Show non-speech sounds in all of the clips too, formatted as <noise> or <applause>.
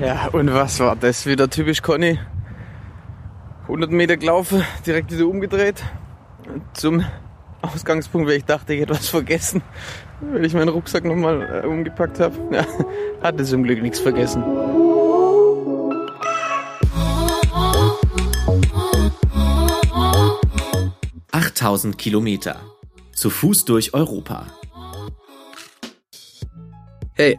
Ja, und was war das wieder typisch Conny? 100 Meter gelaufen, direkt wieder umgedreht zum Ausgangspunkt, weil ich dachte, ich hätte was vergessen, weil ich meinen Rucksack nochmal äh, umgepackt habe. Ja, hatte zum Glück nichts vergessen. Achttausend Kilometer. Zu Fuß durch Europa. Hey,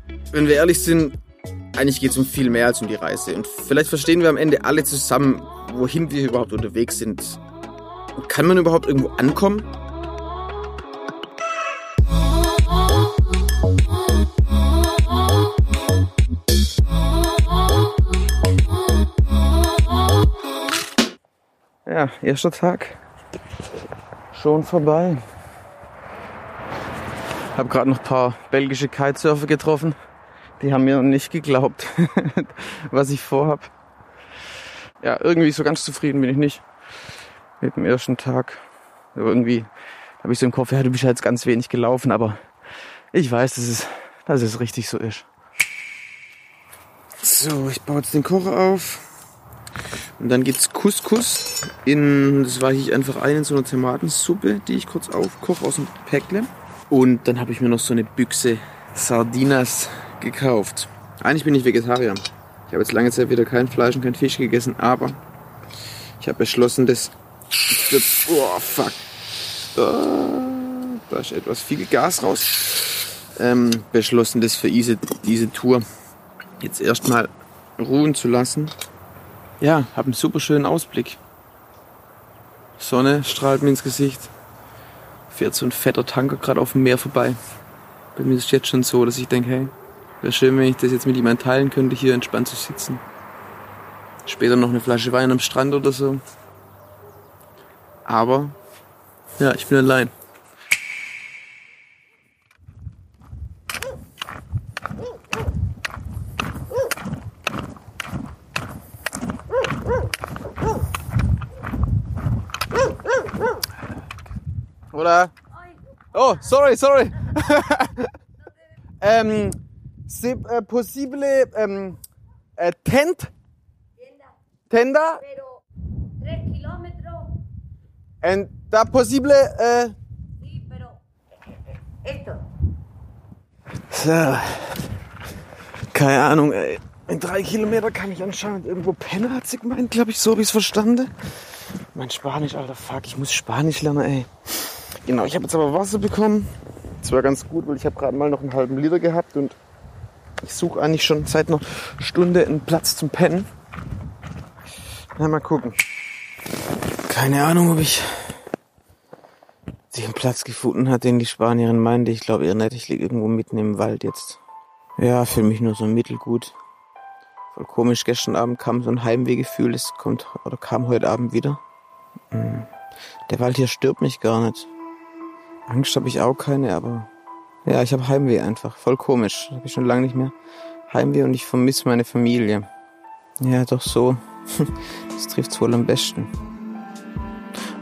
wenn wir ehrlich sind, eigentlich geht es um viel mehr als um die Reise. Und vielleicht verstehen wir am Ende alle zusammen, wohin wir überhaupt unterwegs sind. Kann man überhaupt irgendwo ankommen? Ja, erster Tag. Schon vorbei. Hab gerade noch ein paar belgische Kitesurfer getroffen. Die haben mir nicht geglaubt, <laughs> was ich vorhab. Ja, irgendwie so ganz zufrieden bin ich nicht mit dem ersten Tag. Aber irgendwie habe ich so im Kopf, ja, du bist jetzt ganz wenig gelaufen, aber ich weiß, dass es, dass es richtig so ist. So, ich baue jetzt den Kocher auf. Und dann gibt's Couscous in, das war ich einfach ein in so einer Tomatensuppe, die ich kurz aufkoche aus dem Päckle. Und dann habe ich mir noch so eine Büchse Sardinas gekauft. Eigentlich bin ich Vegetarier. Ich habe jetzt lange Zeit wieder kein Fleisch und kein Fisch gegessen, aber ich habe beschlossen, dass oh fuck, da ist etwas viel Gas raus. Ähm, beschlossen, das für diese, diese Tour jetzt erstmal ruhen zu lassen. Ja, habe einen super schönen Ausblick. Sonne strahlt mir ins Gesicht. Fährt so ein fetter Tanker gerade auf dem Meer vorbei. Bei mir ist es jetzt schon so, dass ich denke, hey, wäre schön, wenn ich das jetzt mit jemandem teilen könnte, hier entspannt zu sitzen. Später noch eine Flasche Wein am Strand oder so. Aber, ja, ich bin allein. Oder? Oh, sorry, sorry. <laughs> ähm, c'est euh, possible ähm, äh, tent? Tenda? Pero tres kilómetros, And da possible äh, sí, pero esto. So. Keine Ahnung, ey. In drei Kilometer kann ich anscheinend irgendwo pennen, hat sie gemeint, glaube ich, so wie ich es verstanden. Mein Spanisch, alter Fuck, ich muss Spanisch lernen, ey. Genau, ich habe jetzt aber Wasser bekommen. Das war ganz gut, weil ich habe gerade mal noch einen halben Liter gehabt und ich suche eigentlich schon seit einer Stunde einen Platz zum Pennen. Na, mal gucken. Keine Ahnung, ob ich den Platz gefunden hat, den die Spanierin meinte. Ich glaube eher nicht. Ich liege irgendwo mitten im Wald jetzt. Ja, fühle mich nur so mittelgut. Voll komisch. Gestern Abend kam so ein Heimwehgefühl. Es kommt oder kam heute Abend wieder. Hm. Der Wald hier stört mich gar nicht. Angst habe ich auch keine, aber ja, ich habe Heimweh einfach. Voll komisch. Habe ich schon lange nicht mehr. Heimweh und ich vermisse meine Familie. Ja, doch so. <laughs> Das trifft's wohl am besten.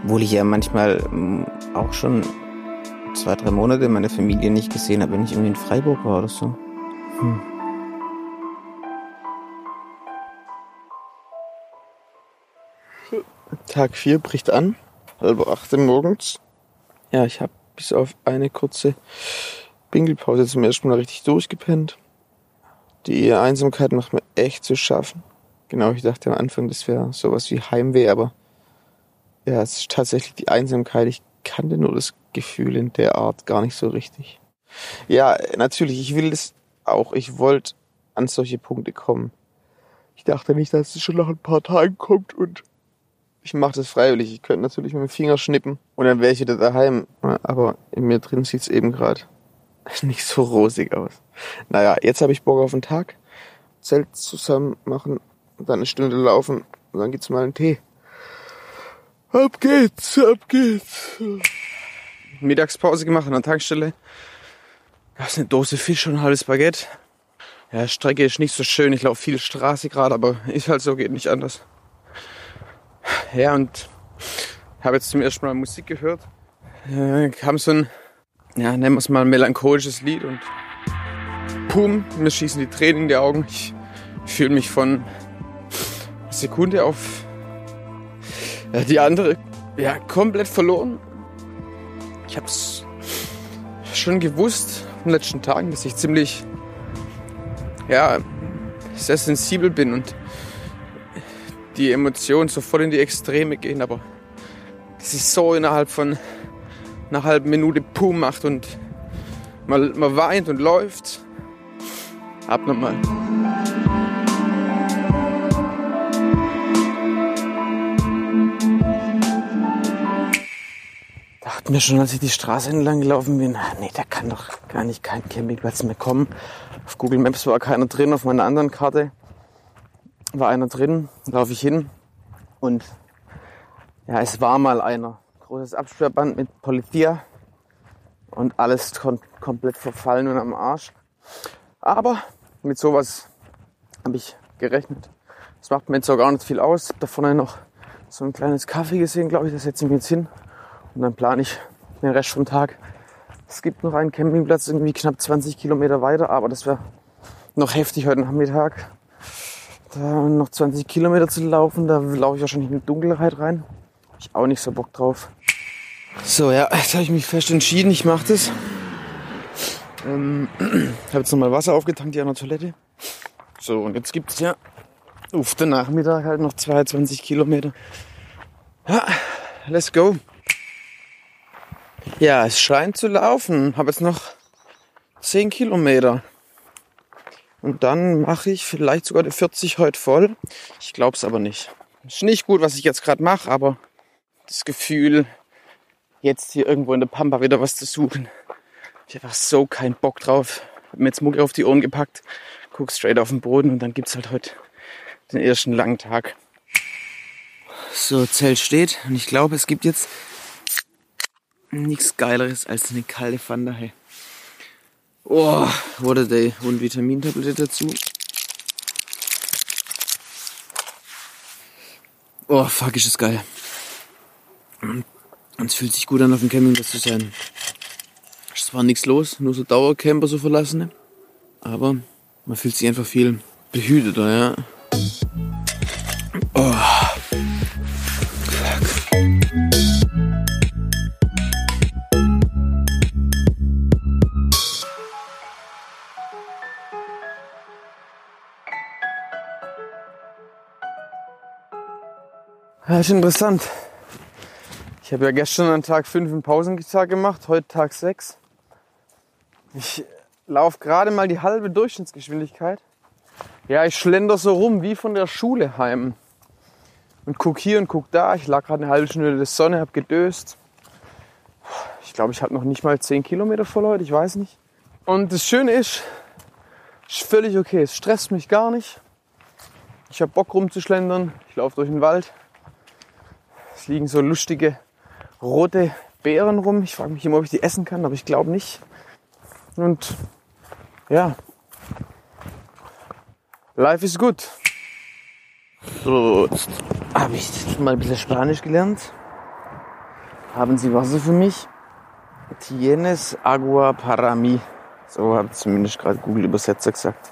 Obwohl ich ja manchmal mm, auch schon zwei, drei Monate meine Familie nicht gesehen habe, wenn ich irgendwie in Freiburg war oder so. Hm. Tag 4 bricht an, halb acht morgens. Ja, ich habe bis auf eine kurze Pinkelpause zum ersten Mal richtig durchgepennt. Die Einsamkeit macht mir echt zu schaffen. Genau, ich dachte am Anfang, das wäre sowas wie Heimweh, aber ja, es ist tatsächlich die Einsamkeit. Ich kannte nur das Gefühl in der Art gar nicht so richtig. Ja, natürlich, ich will es auch. Ich wollte an solche Punkte kommen. Ich dachte nicht, dass es schon nach ein paar Tagen kommt und ich mache das freiwillig. Ich könnte natürlich mit dem Finger schnippen und dann wäre ich wieder daheim. Aber in mir drin sieht's eben gerade <laughs> nicht so rosig aus. Naja, jetzt habe ich Bock auf den Tag Zelt zusammen machen, dann eine Stunde laufen und dann gibt's mal einen Tee. Ab geht's, ab geht's. Mittagspause gemacht an der Tankstelle. Gab's eine Dose Fisch und ein halbes Baguette. Ja, Strecke ist nicht so schön. Ich laufe viel Straße gerade, aber ist halt so, geht nicht anders. Ja, und habe jetzt zum ersten Mal Musik gehört. Äh, kam so ein, ja, nennen wir es mal ein melancholisches Lied und pum, mir schießen die Tränen in die Augen. Ich fühle mich von Sekunde auf ja, die andere ja, komplett verloren. Ich habe es schon gewusst in den letzten Tagen, dass ich ziemlich ja, sehr sensibel bin und die Emotionen sofort in die Extreme gehen, aber das ist so innerhalb von einer halben Minute Pum macht und man, man weint und läuft. Abnormal. Dachte mir schon, als ich die Straße entlang gelaufen bin, nee, da kann doch gar nicht kein Campingplatz mehr kommen. Auf Google Maps war keiner drin, auf meiner anderen Karte war einer drin, laufe ich hin und ja, es war mal einer. Großes Absperrband mit Polizia und alles kom komplett verfallen und am Arsch. Aber mit sowas habe ich gerechnet. Das macht mir jetzt auch gar nicht viel aus. Da vorne noch so ein kleines Kaffee gesehen, glaube ich. Da setze ich mich jetzt hin und dann plane ich den Rest vom Tag. Es gibt noch einen Campingplatz irgendwie knapp 20 Kilometer weiter, aber das wäre noch heftig heute Nachmittag. Da noch 20 Kilometer zu laufen, da laufe ich wahrscheinlich in die Dunkelheit rein. Hab ich auch nicht so Bock drauf. So, ja, jetzt habe ich mich fest entschieden, ich mache das. Ähm, habe jetzt nochmal Wasser aufgetankt hier an der Toilette. So, und jetzt gibt es ja auf den Nachmittag halt noch 22 Kilometer. Ja, let's go. Ja, es scheint zu laufen. Habe jetzt noch 10 Kilometer. Und dann mache ich vielleicht sogar die 40 heute voll. Ich glaube es aber nicht. Ist nicht gut, was ich jetzt gerade mache, aber das Gefühl, jetzt hier irgendwo in der Pampa wieder was zu suchen. Ich habe einfach so keinen Bock drauf. Hab mir jetzt Mucke auf die Ohren gepackt, guck straight auf den Boden und dann gibt's halt heute den ersten langen Tag. So, Zelt steht und ich glaube, es gibt jetzt nichts Geileres als eine kalte Fanta. Hey. Oh, what a day. Und Vitamintablette dazu. Oh, fuck, ist das geil. Und es fühlt sich gut an, auf dem Campingplatz zu sein. Es war nichts los, nur so Dauercamper, so verlassene. Aber man fühlt sich einfach viel behüteter, ja. Oh. Ja, ist interessant. Ich habe ja gestern an Tag 5 einen Pausentag gemacht, heute Tag 6. Ich laufe gerade mal die halbe Durchschnittsgeschwindigkeit. Ja, ich schlender so rum wie von der Schule heim. Und guck hier und guck da. Ich lag gerade eine halbe Stunde in der Sonne, hab gedöst. Ich glaube, ich habe noch nicht mal 10 Kilometer voll heute, ich weiß nicht. Und das Schöne ist, ist völlig okay. Es stresst mich gar nicht. Ich habe Bock rumzuschlendern. Ich laufe durch den Wald. Es liegen so lustige rote Beeren rum. Ich frage mich immer, ob ich die essen kann, aber ich glaube nicht. Und ja, life is good. So, jetzt habe ich mal ein bisschen Spanisch gelernt. Haben Sie Wasser für mich? Tienes agua para mí. So hat zumindest gerade Google Übersetzer gesagt.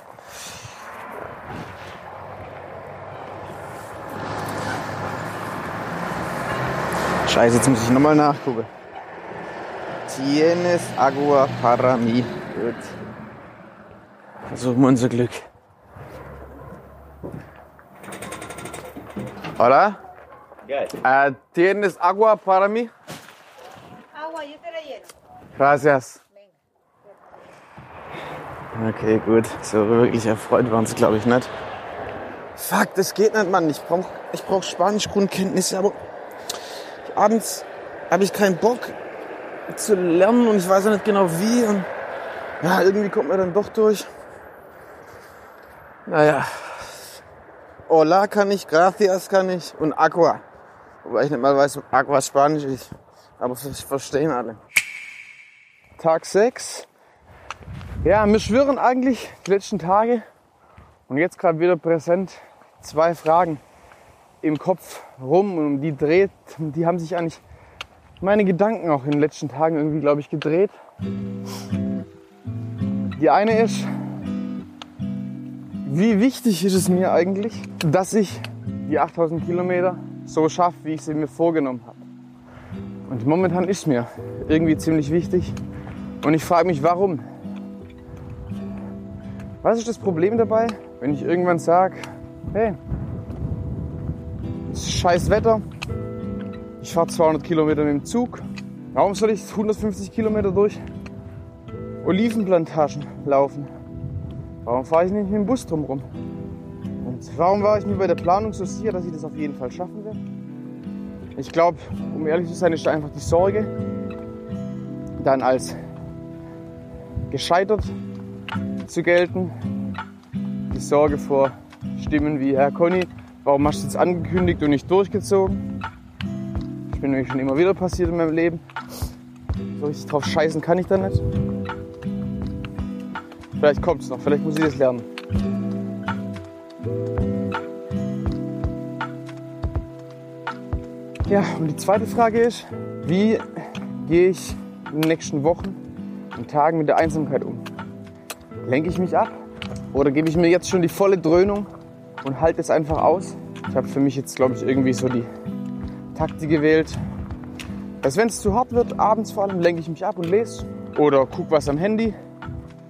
Scheiße, jetzt muss ich nochmal nachgucken. Tienes agua para mí. Gut. Versuchen wir unser Glück. Hola. Uh, ¿Tienes agua para mí? Agua, yo te la lleno. Gracias. Okay, gut. So wirklich erfreut waren sie, glaube ich, nicht. Fuck, das geht nicht, Mann. Ich brauch, ich brauch Spanisch-Grundkenntnisse, aber abends habe ich keinen Bock zu lernen und ich weiß ja nicht genau wie. Und ja, irgendwie kommt man dann doch durch. Naja. Hola kann ich, gracias kann ich und agua. Wobei ich nicht mal weiß, ob agua Spanisch ist. Aber das verstehen alle. Tag 6. Ja, mir schwirren eigentlich die letzten Tage und jetzt gerade wieder präsent zwei Fragen im Kopf rum und um die dreht, die haben sich eigentlich meine Gedanken auch in den letzten Tagen irgendwie, glaube ich, gedreht. Die eine ist, wie wichtig ist es mir eigentlich, dass ich die 8000 Kilometer so schaffe, wie ich sie mir vorgenommen habe. Und momentan ist mir irgendwie ziemlich wichtig. Und ich frage mich, warum? Was ist das Problem dabei, wenn ich irgendwann sage, hey, scheiß Wetter, ich fahre 200 Kilometer mit dem Zug, warum soll ich 150 Kilometer durch Olivenplantagen laufen? Warum fahre ich nicht mit dem Bus drumherum? Und warum war ich mir bei der Planung so sicher, dass ich das auf jeden Fall schaffen werde? Ich glaube, um ehrlich zu sein, ist da einfach die Sorge, dann als gescheitert zu gelten. Die Sorge vor Stimmen wie Herr Conny, warum hast du jetzt angekündigt und nicht durchgezogen? Ich bin nämlich schon immer wieder passiert in meinem Leben. So richtig drauf scheißen kann ich da nicht. Vielleicht kommt es noch, vielleicht muss ich das lernen. Ja, und die zweite Frage ist, wie gehe ich in den nächsten Wochen und Tagen mit der Einsamkeit um? Lenke ich mich ab oder gebe ich mir jetzt schon die volle Dröhnung und halte es einfach aus? Ich habe für mich jetzt, glaube ich, irgendwie so die Taktik gewählt, dass wenn es zu hart wird, abends vor allem, lenke ich mich ab und lese oder gucke was am Handy.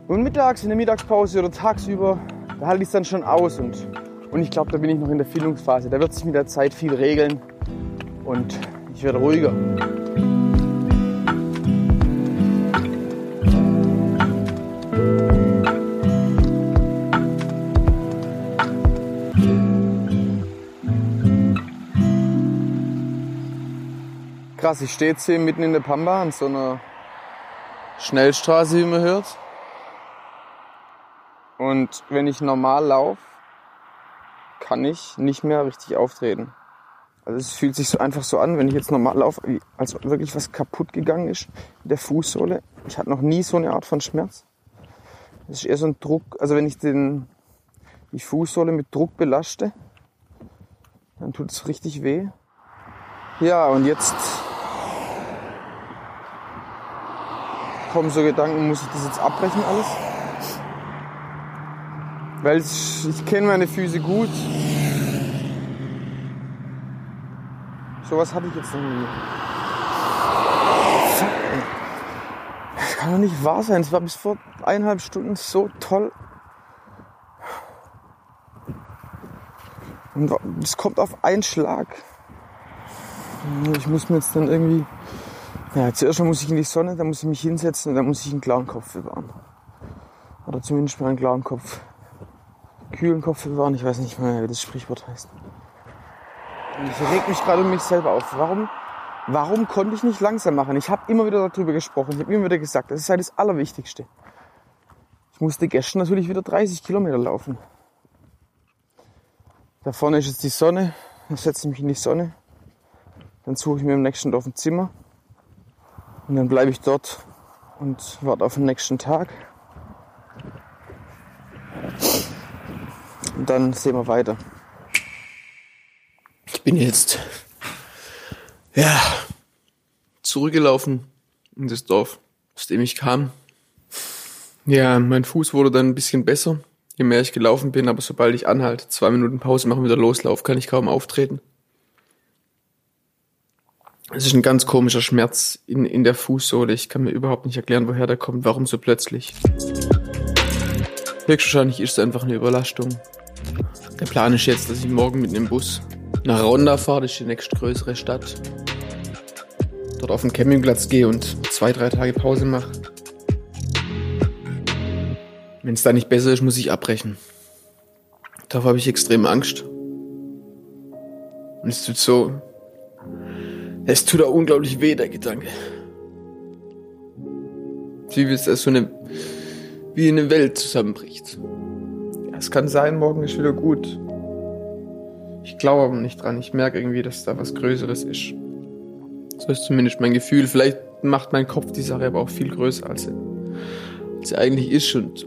Und mittags in der Mittagspause oder tagsüber, da halte ich es dann schon aus und, und ich glaube, da bin ich noch in der Findungsphase. Da wird sich mit der Zeit viel regeln und ich werde ruhiger. Krass, ich stehe jetzt hier mitten in der Pampa an so einer Schnellstraße, wie man hört. Und wenn ich normal laufe, kann ich nicht mehr richtig auftreten. Also es fühlt sich so einfach so an, wenn ich jetzt normal laufe, als ob wirklich was kaputt gegangen ist mit der Fußsohle. Ich hatte noch nie so eine Art von Schmerz. Das ist eher so ein Druck, also wenn ich den, die Fußsohle mit Druck belaste, dann tut es richtig weh. Ja, und jetzt kommen so Gedanken, muss ich das jetzt abbrechen alles? Weil ich, ich kenne meine Füße gut. Sowas hatte ich jetzt noch nie. Das kann doch nicht wahr sein. Es war bis vor eineinhalb Stunden so toll. Und es kommt auf einen Schlag. Ich muss mir jetzt dann irgendwie. Ja, zuerst muss ich in die Sonne, dann muss ich mich hinsetzen und dann muss ich einen klaren Kopf bewahren. Oder zumindest mal einen klaren Kopf. Kühlen Kopf bewahren, ich weiß nicht mehr, wie das Sprichwort heißt. Und ich reg mich gerade um mich selber auf. Warum, warum konnte ich nicht langsam machen? Ich habe immer wieder darüber gesprochen. Ich habe immer wieder gesagt, das ist halt das Allerwichtigste. Ich musste gestern natürlich wieder 30 Kilometer laufen. Da vorne ist jetzt die Sonne. Dann setze ich mich in die Sonne. Dann suche ich mir im nächsten Dorf ein Zimmer. Und dann bleibe ich dort und warte auf den nächsten Tag. Und dann sehen wir weiter. Ich bin jetzt, ja, zurückgelaufen in das Dorf, aus dem ich kam. Ja, mein Fuß wurde dann ein bisschen besser, je mehr ich gelaufen bin, aber sobald ich anhalte, zwei Minuten Pause machen, wieder loslaufe, kann ich kaum auftreten. Es ist ein ganz komischer Schmerz in, in der Fußsohle. Ich kann mir überhaupt nicht erklären, woher der kommt, warum so plötzlich. Höchstwahrscheinlich ist es einfach eine Überlastung. Der Plan ist jetzt, dass ich morgen mit einem Bus nach Ronda fahre, das ist die nächstgrößere Stadt. Dort auf den Campingplatz gehe und zwei, drei Tage Pause mache. Wenn es da nicht besser ist, muss ich abbrechen. Darauf habe ich extrem Angst. Und es tut so. Es tut auch unglaublich weh, der Gedanke. Wie es so eine. wie eine Welt zusammenbricht. Es kann sein, morgen ist wieder gut. Ich glaube aber nicht dran. Ich merke irgendwie, dass da was Größeres ist. So ist zumindest mein Gefühl. Vielleicht macht mein Kopf die Sache aber auch viel größer, als sie, als sie eigentlich ist. Und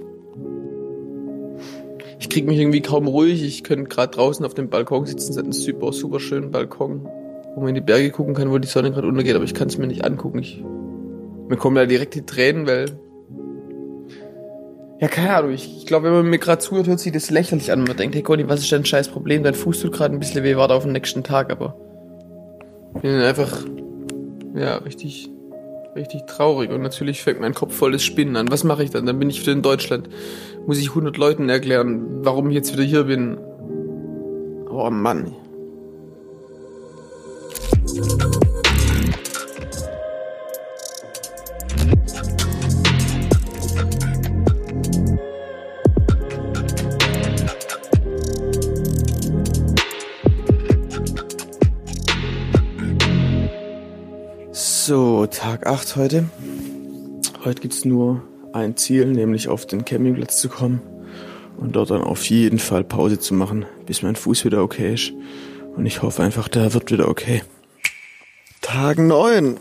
ich kriege mich irgendwie kaum ruhig. Ich könnte gerade draußen auf dem Balkon sitzen. Es hat einen super, super schönen Balkon, wo man in die Berge gucken kann, wo die Sonne gerade untergeht. Aber ich kann es mir nicht angucken. Ich, mir kommen da direkt die Tränen, weil ja, keine Ahnung. Ich, ich glaube, wenn man mir gerade zuhört, hört sich das lächerlich an. Man denkt, hey Conny, was ist dein scheiß Problem? Dein Fuß tut gerade ein bisschen weh, warte auf den nächsten Tag, aber ich bin einfach, ja, richtig, richtig traurig. Und natürlich fängt mein Kopf voll das Spinnen an. Was mache ich dann? Dann bin ich wieder in Deutschland. Muss ich 100 Leuten erklären, warum ich jetzt wieder hier bin. Oh Mann. So, Tag 8 heute. Heute gibt's nur ein Ziel, nämlich auf den Campingplatz zu kommen und dort dann auf jeden Fall Pause zu machen, bis mein Fuß wieder okay ist. Und ich hoffe einfach, der wird wieder okay. Tag 9.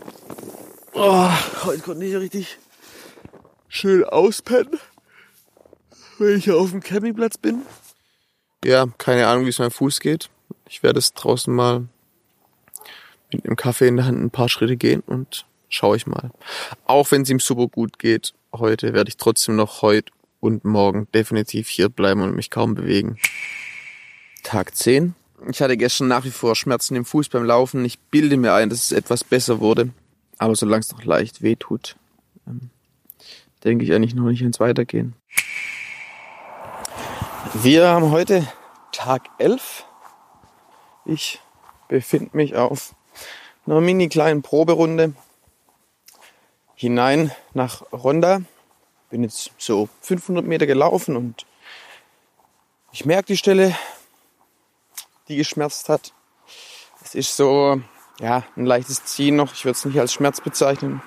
Oh, heute konnte ich richtig schön auspennen, wenn ich auf dem Campingplatz bin. Ja, keine Ahnung, wie es meinem Fuß geht. Ich werde es draußen mal mit einem Kaffee in der Hand ein paar Schritte gehen und schaue ich mal. Auch wenn es ihm super gut geht, heute werde ich trotzdem noch heute und morgen definitiv hier bleiben und mich kaum bewegen. Tag 10. Ich hatte gestern nach wie vor Schmerzen im Fuß beim Laufen. Ich bilde mir ein, dass es etwas besser wurde. Aber solange es noch leicht weh tut, ähm, denke ich eigentlich noch nicht ins Weitergehen. Wir haben heute Tag 11. Ich befinde mich auf einer mini kleinen Proberunde hinein nach Ronda. Bin jetzt so 500 Meter gelaufen und ich merke die Stelle, die geschmerzt hat. Es ist so, ja, ein leichtes Ziehen noch. Ich würde es nicht als Schmerz bezeichnen.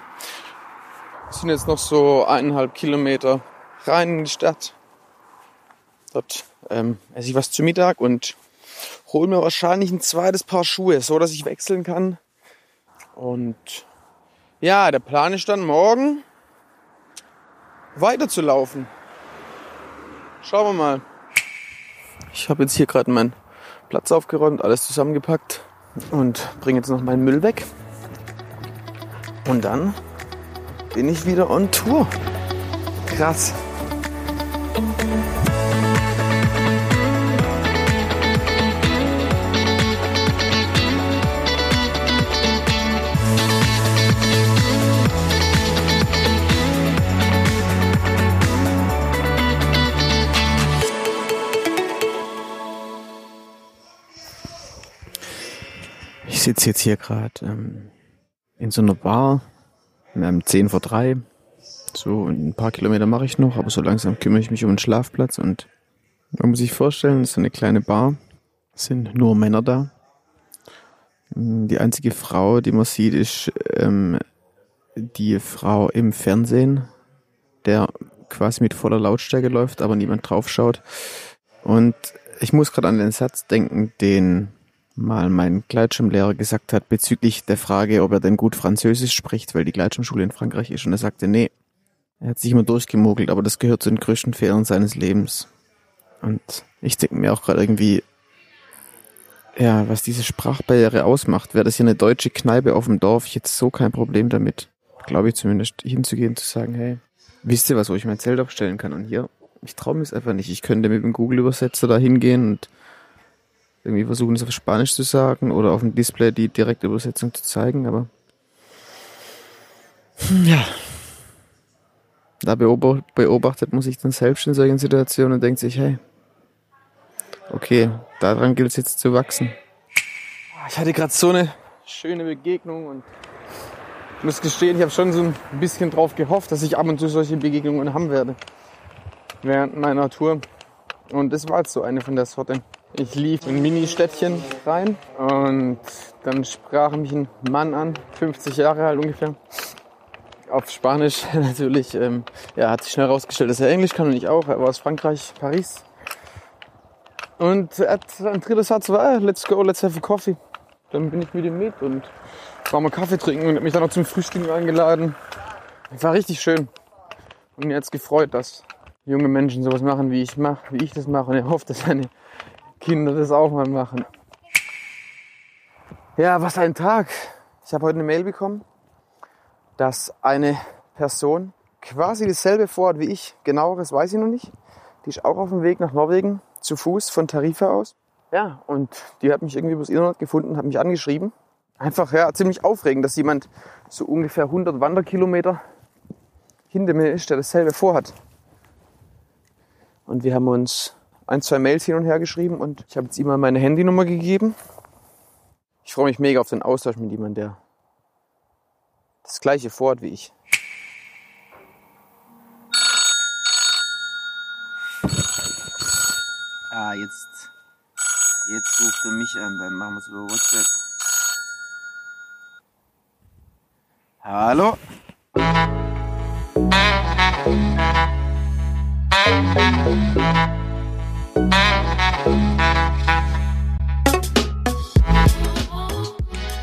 Es sind jetzt noch so eineinhalb Kilometer rein in die Stadt. Dort ähm, esse ich was zu Mittag und hole mir wahrscheinlich ein zweites Paar Schuhe, so dass ich wechseln kann. Und ja, der Plan ist dann morgen weiterzulaufen. Schauen wir mal. Ich habe jetzt hier gerade meinen Platz aufgeräumt, alles zusammengepackt und bringe jetzt noch meinen Müll weg. Und dann bin ich wieder on Tour. Krass. Sitze jetzt hier gerade ähm, in so einer Bar. Haben 10 vor 3. So, ein paar Kilometer mache ich noch, aber so langsam kümmere ich mich um den Schlafplatz und man muss sich vorstellen, das ist eine kleine Bar. Es sind nur Männer da. Die einzige Frau, die man sieht, ist ähm, die Frau im Fernsehen, der quasi mit voller Lautstärke läuft, aber niemand draufschaut. Und ich muss gerade an den Satz denken, den mal mein Gleitschirmlehrer gesagt hat bezüglich der Frage, ob er denn gut Französisch spricht, weil die Gleitschirmschule in Frankreich ist. Und er sagte, nee, er hat sich immer durchgemogelt, aber das gehört zu den größten Fehlern seines Lebens. Und ich denke mir auch gerade irgendwie, ja, was diese Sprachbarriere ausmacht, wäre das hier eine deutsche Kneipe auf dem Dorf, ich hätte so kein Problem damit, glaube ich zumindest, hinzugehen, zu sagen, hey, wisst ihr was, wo ich mein Zelt aufstellen kann? Und hier, ich traue mir es einfach nicht. Ich könnte mit dem Google-Übersetzer da hingehen und irgendwie versuchen, es auf Spanisch zu sagen oder auf dem Display die direkte Übersetzung zu zeigen, aber hm, ja. Da beobachtet man sich dann selbst in solchen Situationen und denkt sich, hey, okay, daran gilt es jetzt zu wachsen. Ich hatte gerade so eine schöne Begegnung und ich muss gestehen, ich habe schon so ein bisschen drauf gehofft, dass ich ab und zu solche Begegnungen haben werde während meiner Tour. Und das war jetzt so eine von der Sorte. Ich lief in ein Mini-Städtchen rein und dann sprach mich ein Mann an, 50 Jahre alt ungefähr, auf Spanisch <laughs> natürlich. Ähm, ja, hat sich schnell herausgestellt, dass er Englisch kann und ich auch. Er war aus Frankreich, Paris. Und er hat, ein dritter Satz war, let's go, let's have a coffee. Dann bin ich mit ihm mit und war mal Kaffee trinken und hat mich dann noch zum Frühstück eingeladen. War richtig schön. Und mir hat's gefreut, dass junge Menschen sowas machen, wie ich mach, wie ich das mache. Und er hofft, dass seine Kinder das auch mal machen. Ja, was ein Tag. Ich habe heute eine Mail bekommen, dass eine Person quasi dasselbe vorhat wie ich. Genaueres weiß ich noch nicht. Die ist auch auf dem Weg nach Norwegen zu Fuß von Tarifa aus. Ja, und die hat mich irgendwie übers Internet gefunden, hat mich angeschrieben. Einfach, ja, ziemlich aufregend, dass jemand so ungefähr 100 Wanderkilometer hinter mir ist, der dasselbe vorhat. Und wir haben uns ein, zwei Mails hin und her geschrieben und ich habe jetzt ihm mal meine Handynummer gegeben. Ich freue mich mega auf den Austausch mit jemandem, der das gleiche vorhat wie ich. Ah, jetzt, jetzt ruft er mich an, dann machen wir es über WhatsApp. Hallo?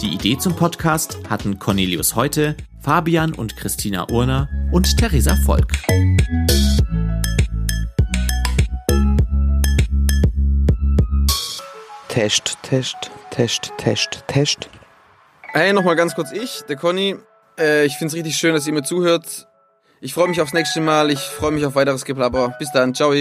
Die Idee zum Podcast hatten Cornelius Heute, Fabian und Christina Urner und Theresa Volk. Test, Test, Test, Test, Test. Hey, nochmal ganz kurz ich, der Conny. Äh, ich find's richtig schön, dass ihr mir zuhört. Ich freue mich aufs nächste Mal. Ich freue mich auf weiteres Geplapper. Bis dann. Ciao.